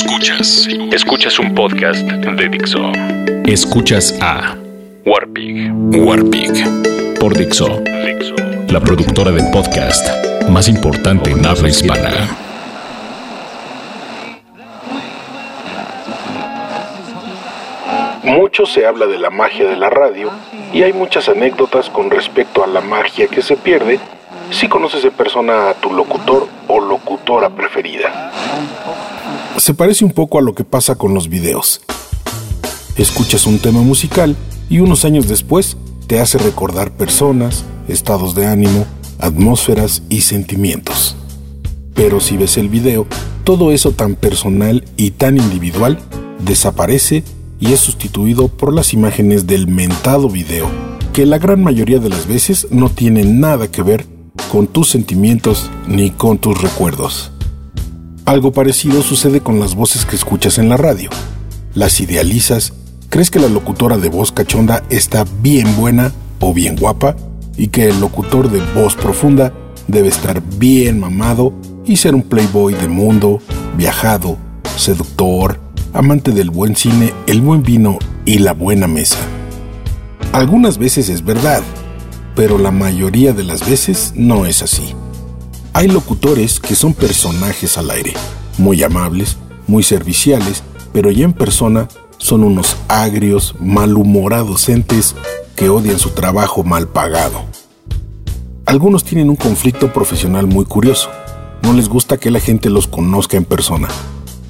Escuchas. Escuchas un podcast de Dixo. Escuchas a Warpig. Warpig por Dixo, Dixo. la productora de podcast más importante en habla hispana. Mucho se habla de la magia de la radio y hay muchas anécdotas con respecto a la magia que se pierde si conoces en persona a tu locutor o locutora preferida. Se parece un poco a lo que pasa con los videos. Escuchas un tema musical y unos años después te hace recordar personas, estados de ánimo, atmósferas y sentimientos. Pero si ves el video, todo eso tan personal y tan individual desaparece y es sustituido por las imágenes del mentado video, que la gran mayoría de las veces no tienen nada que ver con tus sentimientos ni con tus recuerdos. Algo parecido sucede con las voces que escuchas en la radio. Las idealizas, crees que la locutora de voz cachonda está bien buena o bien guapa y que el locutor de voz profunda debe estar bien mamado y ser un playboy de mundo, viajado, seductor, amante del buen cine, el buen vino y la buena mesa. Algunas veces es verdad, pero la mayoría de las veces no es así. Hay locutores que son personajes al aire, muy amables, muy serviciales, pero ya en persona son unos agrios, malhumorados entes que odian su trabajo mal pagado. Algunos tienen un conflicto profesional muy curioso. No les gusta que la gente los conozca en persona.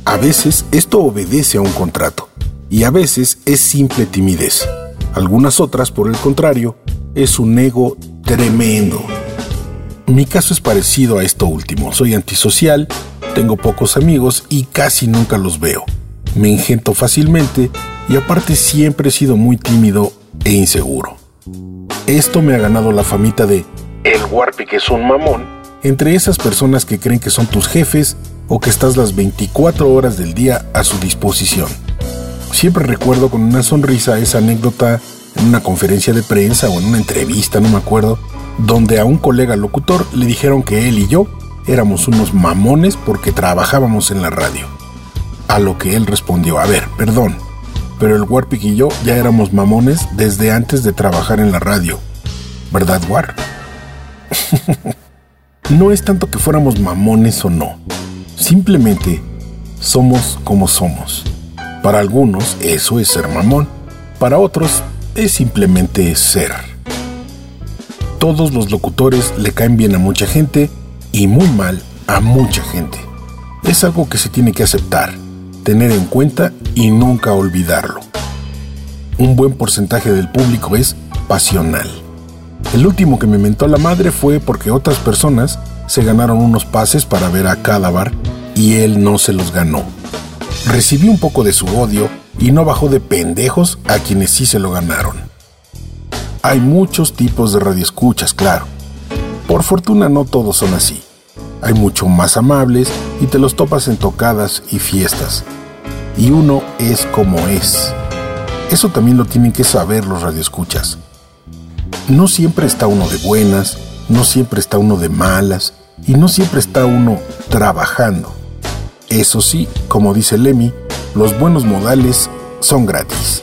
A veces esto obedece a un contrato y a veces es simple timidez. Algunas otras, por el contrario, es un ego tremendo. Mi caso es parecido a esto último. Soy antisocial, tengo pocos amigos y casi nunca los veo. Me ingento fácilmente y aparte siempre he sido muy tímido e inseguro. Esto me ha ganado la famita de el Warpi que es un mamón entre esas personas que creen que son tus jefes o que estás las 24 horas del día a su disposición. Siempre recuerdo con una sonrisa esa anécdota en una conferencia de prensa o en una entrevista, no me acuerdo, donde a un colega locutor le dijeron que él y yo éramos unos mamones porque trabajábamos en la radio. A lo que él respondió, a ver, perdón, pero el Warpic y yo ya éramos mamones desde antes de trabajar en la radio. ¿Verdad, War? no es tanto que fuéramos mamones o no. Simplemente somos como somos. Para algunos eso es ser mamón. Para otros es simplemente ser. Todos los locutores le caen bien a mucha gente y muy mal a mucha gente. Es algo que se tiene que aceptar, tener en cuenta y nunca olvidarlo. Un buen porcentaje del público es pasional. El último que me mentó la madre fue porque otras personas se ganaron unos pases para ver a Cádavar y él no se los ganó. Recibí un poco de su odio y no bajó de pendejos a quienes sí se lo ganaron. Hay muchos tipos de radioescuchas, claro. Por fortuna no todos son así. Hay mucho más amables y te los topas en tocadas y fiestas. Y uno es como es. Eso también lo tienen que saber los radioescuchas. No siempre está uno de buenas, no siempre está uno de malas y no siempre está uno trabajando. Eso sí, como dice Lemmy, los buenos modales son gratis.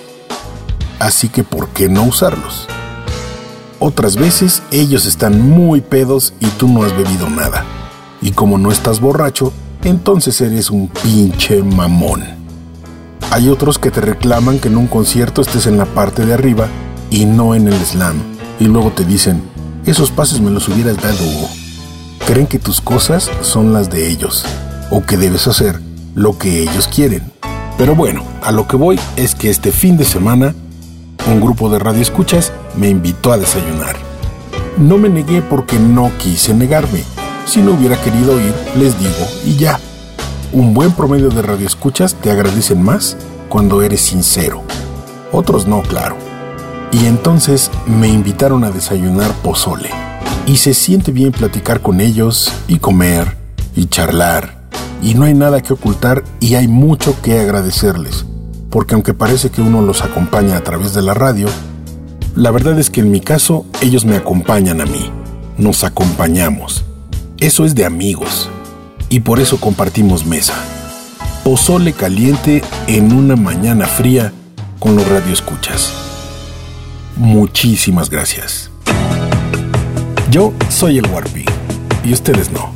Así que ¿por qué no usarlos? Otras veces ellos están muy pedos y tú no has bebido nada. Y como no estás borracho, entonces eres un pinche mamón. Hay otros que te reclaman que en un concierto estés en la parte de arriba y no en el slam. Y luego te dicen, esos pases me los hubieras dado. Creen que tus cosas son las de ellos, o que debes hacer lo que ellos quieren. Pero bueno, a lo que voy es que este fin de semana un grupo de radioescuchas me invitó a desayunar. No me negué porque no quise negarme. Si no hubiera querido ir, les digo y ya. Un buen promedio de radioescuchas te agradecen más cuando eres sincero. Otros no, claro. Y entonces me invitaron a desayunar pozole. Y se siente bien platicar con ellos y comer y charlar. Y no hay nada que ocultar y hay mucho que agradecerles. Porque aunque parece que uno los acompaña a través de la radio, la verdad es que en mi caso ellos me acompañan a mí. Nos acompañamos. Eso es de amigos. Y por eso compartimos mesa. pozole caliente en una mañana fría con los radioescuchas. Muchísimas gracias. Yo soy el Warpy y ustedes no.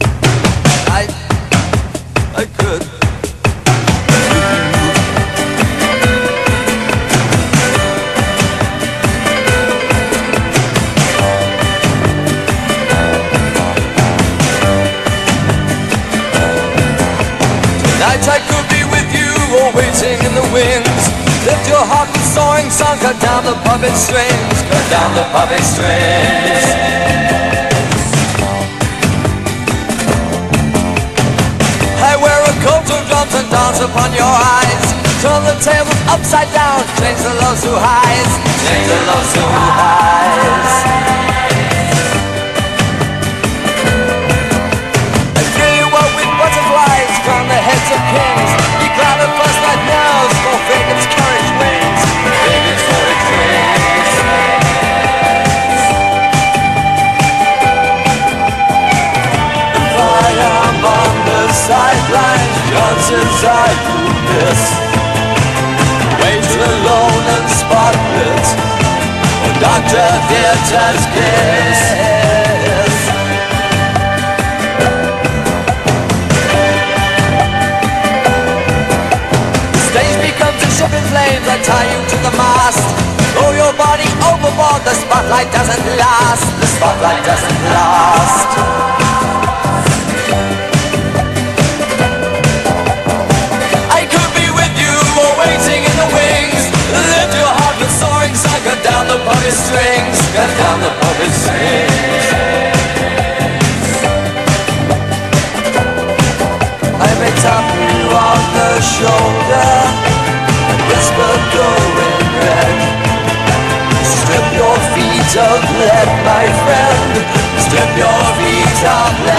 Soaring song Cut down the puppet strings Cut down the puppet strings. I wear a coat of drums and dance upon your eyes. Turn the tables upside down Change the lows to highs. Change the lows to highs Winter wird. And whisper go in red. Strip your feet of lead, my friend. Strip your feet of lead.